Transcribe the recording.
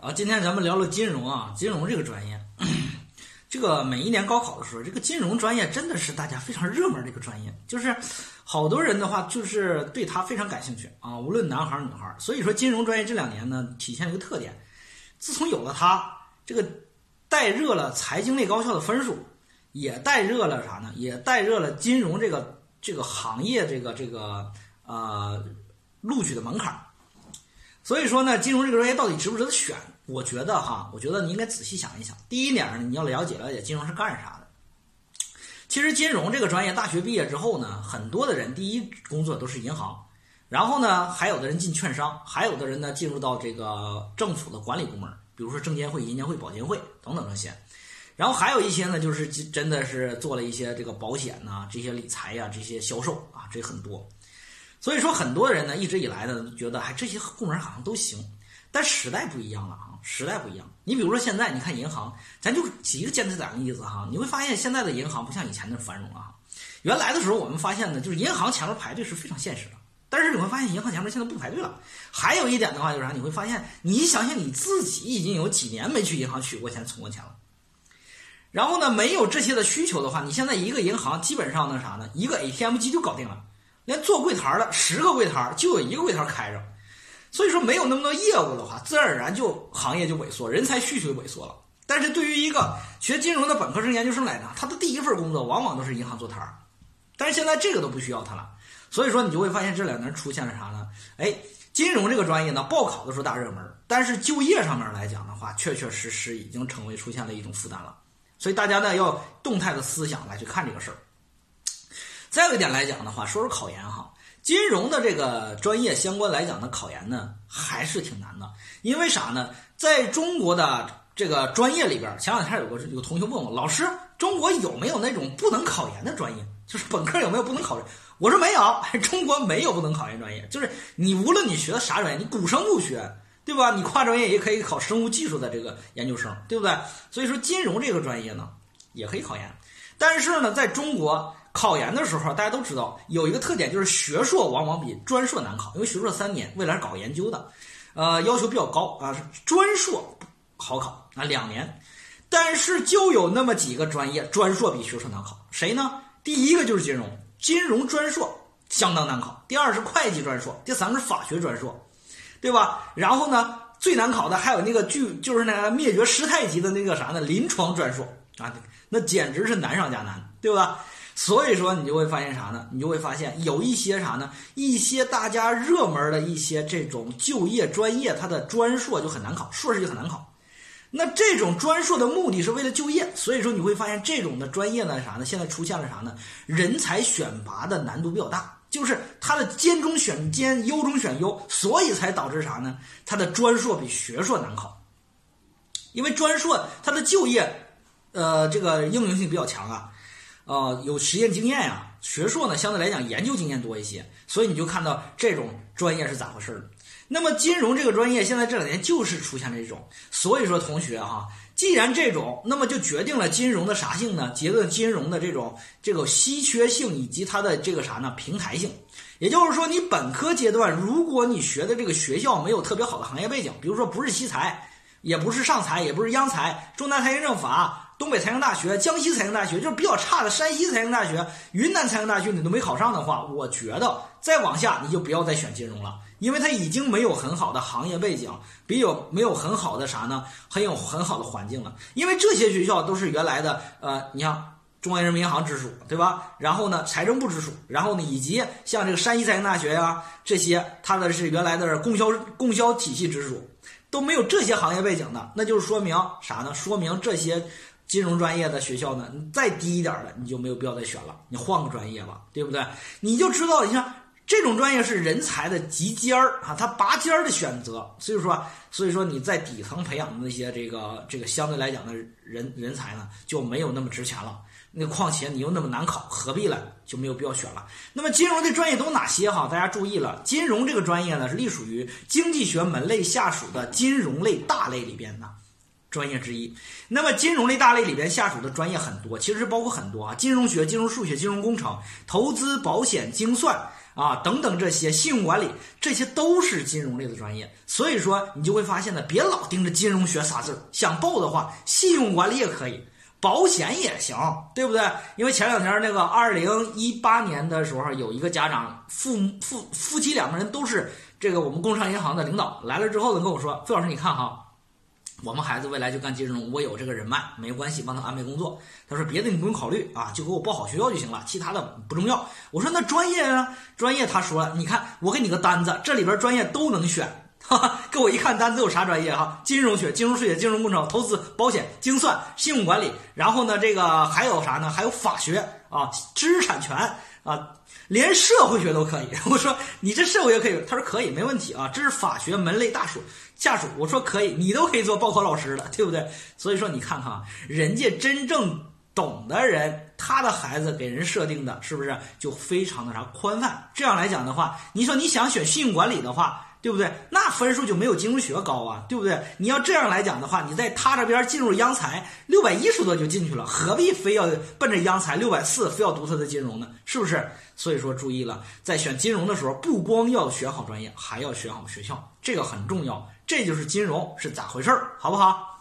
啊，今天咱们聊聊金融啊，金融这个专业，这个每一年高考的时候，这个金融专业真的是大家非常热门的一个专业，就是好多人的话就是对它非常感兴趣啊，无论男孩女孩。所以说，金融专业这两年呢，体现了一个特点，自从有了它，这个带热了财经类高校的分数，也带热了啥呢？也带热了金融这个这个行业这个这个呃录取的门槛儿。所以说呢，金融这个专业到底值不值得选？我觉得哈，我觉得你应该仔细想一想。第一点呢，你要了解了解金融是干啥的。其实金融这个专业，大学毕业之后呢，很多的人第一工作都是银行，然后呢，还有的人进券商，还有的人呢进入到这个政府的管理部门，比如说证监会、银监会、保监会等等这些。然后还有一些呢，就是真的是做了一些这个保险呐、这些理财呀、这些销售啊，这很多。所以说，很多人呢一直以来呢觉得，哎，这些部门好像都行，但时代不一样了啊，时代不一样。你比如说现在，你看银行，咱就举一个简单点的例子哈，你会发现现在的银行不像以前那么繁荣了哈。原来的时候，我们发现呢，就是银行前面排队是非常现实的，但是你会发现银行前面现在不排队了。还有一点的话就是啥，你会发现，你想想你自己已经有几年没去银行取过钱、存过钱了。然后呢，没有这些的需求的话，你现在一个银行基本上那啥呢，一个 ATM 机就搞定了。连做柜台的十个柜台就有一个柜台开着，所以说没有那么多业务的话，自然而然就行业就萎缩，人才需求萎缩了。但是对于一个学金融的本科生、研究生来讲，他的第一份工作往往都是银行做摊儿，但是现在这个都不需要他了。所以说你就会发现这两年出现了啥呢？哎，金融这个专业呢，报考的时候大热门，但是就业上面来讲的话，确确实实已经成为出现了一种负担了。所以大家呢要动态的思想来去看这个事儿。再有一点来讲的话，说说考研哈，金融的这个专业相关来讲的考研呢，还是挺难的。因为啥呢？在中国的这个专业里边，前两天有个有同学问我，老师，中国有没有那种不能考研的专业？就是本科有没有不能考研？我说没有，中国没有不能考研专业。就是你无论你学的啥专业，你古生物学，对吧？你跨专业也可以考生物技术的这个研究生，对不对？所以说金融这个专业呢，也可以考研。但是呢，在中国。考研的时候，大家都知道有一个特点，就是学硕往往比专硕难考，因为学硕三年，未来是搞研究的，呃，要求比较高啊。专硕好考啊，两年，但是就有那么几个专业，专硕比学硕难考，谁呢？第一个就是金融，金融专硕相当难考；第二是会计专硕，第三是法学专硕，对吧？然后呢，最难考的还有那个巨，就是那个灭绝师太级的那个啥呢？临床专硕啊，那简直是难上加难，对吧？所以说，你就会发现啥呢？你就会发现有一些啥呢？一些大家热门的一些这种就业专业，它的专硕就很难考，硕士就很难考。那这种专硕的目的是为了就业，所以说你会发现这种的专业呢啥呢？现在出现了啥呢？人才选拔的难度比较大，就是它的尖中选尖，优中选优，所以才导致啥呢？它的专硕比学硕难考，因为专硕它的就业，呃，这个应用性比较强啊。呃，有实验经验呀。学硕呢，相对来讲研究经验多一些，所以你就看到这种专业是咋回事儿。那么金融这个专业现在这两年就是出现这种，所以说同学哈，既然这种，那么就决定了金融的啥性呢？决定金融的这种这个稀缺性以及它的这个啥呢？平台性。也就是说，你本科阶段如果你学的这个学校没有特别好的行业背景，比如说不是西财，也不是上财，也不是央财，中南财经政法。东北财经大学、江西财经大学就是比较差的，山西财经大学、云南财经大学你都没考上的话，我觉得再往下你就不要再选金融了，因为它已经没有很好的行业背景，比有没有很好的啥呢？很有很好的环境了。因为这些学校都是原来的呃，你像中央人民银行直属，对吧？然后呢，财政部直属，然后呢，以及像这个山西财经大学呀这些，它的是原来的供销供销体系直属，都没有这些行业背景的，那就是说明啥呢？说明这些。金融专业的学校呢，你再低一点的，你就没有必要再选了，你换个专业吧，对不对？你就知道，你像这种专业是人才的集尖儿啊，它拔尖儿的选择。所以说，所以说你在底层培养的那些这个这个相对来讲的人人才呢，就没有那么值钱了。那况且你又那么难考，何必呢？就没有必要选了。那么金融的专业都哪些哈？大家注意了，金融这个专业呢是隶属于经济学门类下属的金融类大类里边的。专业之一。那么金融类大类里边下属的专业很多，其实包括很多啊，金融学、金融数学、金融工程、投资、保险、精算啊等等这些，信用管理这些都是金融类的专业。所以说你就会发现呢，别老盯着金融学仨字儿，想报的话，信用管理也可以。保险也行，对不对？因为前两天那个二零一八年的时候，有一个家长父父夫妻两个人都是这个我们工商银行的领导来了之后呢，跟我说：“费老师，你看哈，我们孩子未来就干金融，我有这个人脉，没关系，帮他安排工作。”他说：“别的你不用考虑啊，就给我报好学校就行了，其他的不重要。”我说：“那专业啊，专业。”他说：“你看，我给你个单子，这里边专业都能选。”哈哈，给我一看单子有啥专业哈？金融学、金融数学、金融工程、投资、保险、精算、信用管理，然后呢，这个还有啥呢？还有法学啊，知识产权啊，连社会学都可以。我说你这社会学可以？他说可以，没问题啊。这是法学门类大属下属。我说可以，你都可以做报考老师了，对不对？所以说你看看啊，人家真正懂的人，他的孩子给人设定的是不是就非常的啥宽泛？这样来讲的话，你说你想选信用管理的话。对不对？那分数就没有金融学高啊，对不对？你要这样来讲的话，你在他这边进入央财六百一十多就进去了，何必非要奔着央财六百四非要读他的金融呢？是不是？所以说注意了，在选金融的时候，不光要选好专业，还要选好学校，这个很重要。这就是金融是咋回事儿，好不好？